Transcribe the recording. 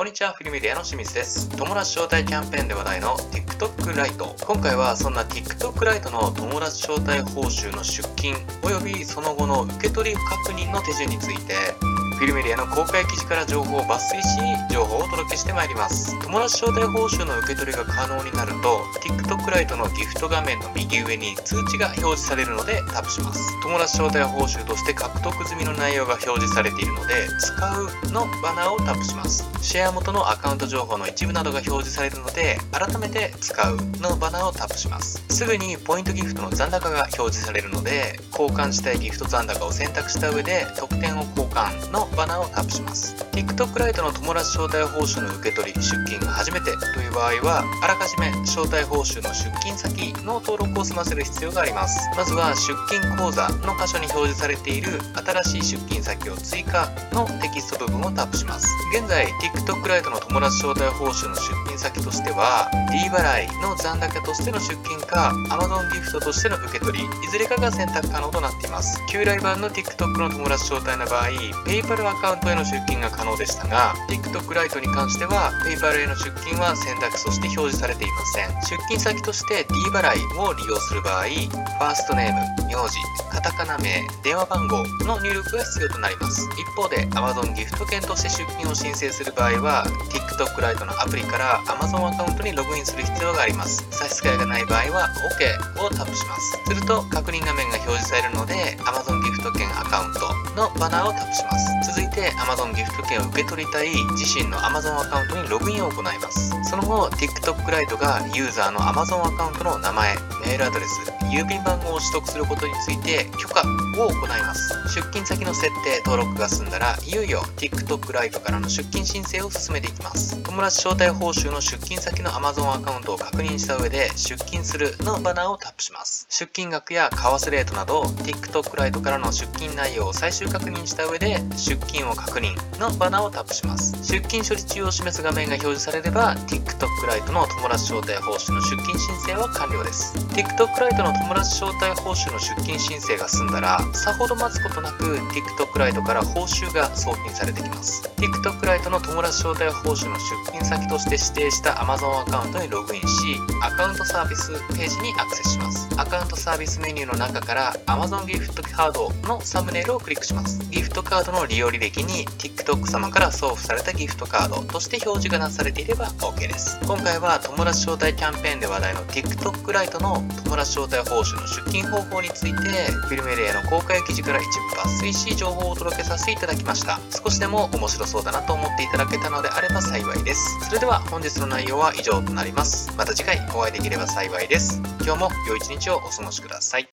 こんにちは、フィルメディアの清水です。友達招待キャンペーンで話題の TikTok ライト。今回はそんな TikTok ライトの友達招待報酬の出金及びその後の受け取り確認の手順についてフィルメディアの公開記事から情報を抜粋し、情報をお届けしてまいります。友達招待報酬の受け取りが可能になると、TikTok ライトのギフト画面の右上に通知が表示されるのでタップします。友達招待報酬として獲得済みの内容が表示されているので、使うのバナーをタップします。シェア元のアカウント情報の一部などが表示されるので、改めて使うのバナーをタップします。すぐにポイントギフトの残高が表示されるので、交換したいギフト残高を選択した上で、特典を交換のバナーをタップします。TikTok ライトの友達招待報酬の受け取り出金が初めてという場合はあらかじめ招待報酬の出金先の登録を済ませる必要があります。まずは出金口座の箇所に表示されている新しい出金先を追加のテキスト部分をタップします。現在 TikTok ライトの友達招待報酬の出金先としては D 払いの残高としての出金か Amazon ギフトとしての受け取りいずれかが選択可能となっています。旧来版の TikTok の友達招待の場合 PayPal アカウントへの出金が可能でしたが TikTok ライトに関しては PayPal への出金は選択肢として表示されていません。出金先として D 払いを利用する場合ファーストネーム名字カタカナ名電話番号の入力が必要となります。一方で Amazon ギフト券として出金を申請する場合は TikTok ライトのアプリから Amazon アカウントにログインする必要があります。差し支えがない場合は OK をタップします。すると確認画面が表示されるので Amazon ギフトのバナーをタップします。続いて Amazon ギフト券を受け取りたい自身の Amazon アカウントにログインを行います。その後 TikTok ライトがユーザーの Amazon アカウントの名前メールアドレス郵便番号を取得することについて許可を行います。出金先の設定登録が済んだらいよいよ TikTok ライトからの出金申請を進めていきます。友達招待報酬の出金先の Amazon アカウントを確認した上で出金するのバナーをタップします。出金額や為替レートなど TikTok ライトからの出金内容を最終確認した上で出金を確認のバナーをタップします。出金処理中を示す画面が表示されれば TikTok ライトの友達招待報酬の出金申請は完了です。TikTok ライトの友達招待報酬の出金申請が済んだらさほど待つことなく TikTok ライトから報酬が送金されてきます。TikTok ライトの友達招待報酬の出金先として指定した Amazon アカウントにログインしアカウントサービスページにアクセスします。アカウントサービスメニューの中から Amazon ギフトカードのサムネイルをクリックします。ギフトカードの利用履歴に TikTok 様から送付されたギフトカードとして表示がなされていれば OK です。今回は友達招待キャンペーンで話題の TikTok ライトの友達招待報酬の出金方法についてフィルメレイの公開記事から一部抜粋し情報をお届けさせていただきました。少しでも面白そうだなと思っていただけたのであれば幸いです。それでは本日の内容は以上となります。また次回お会いできれば幸いです。今日も良い一日をお過ごしください。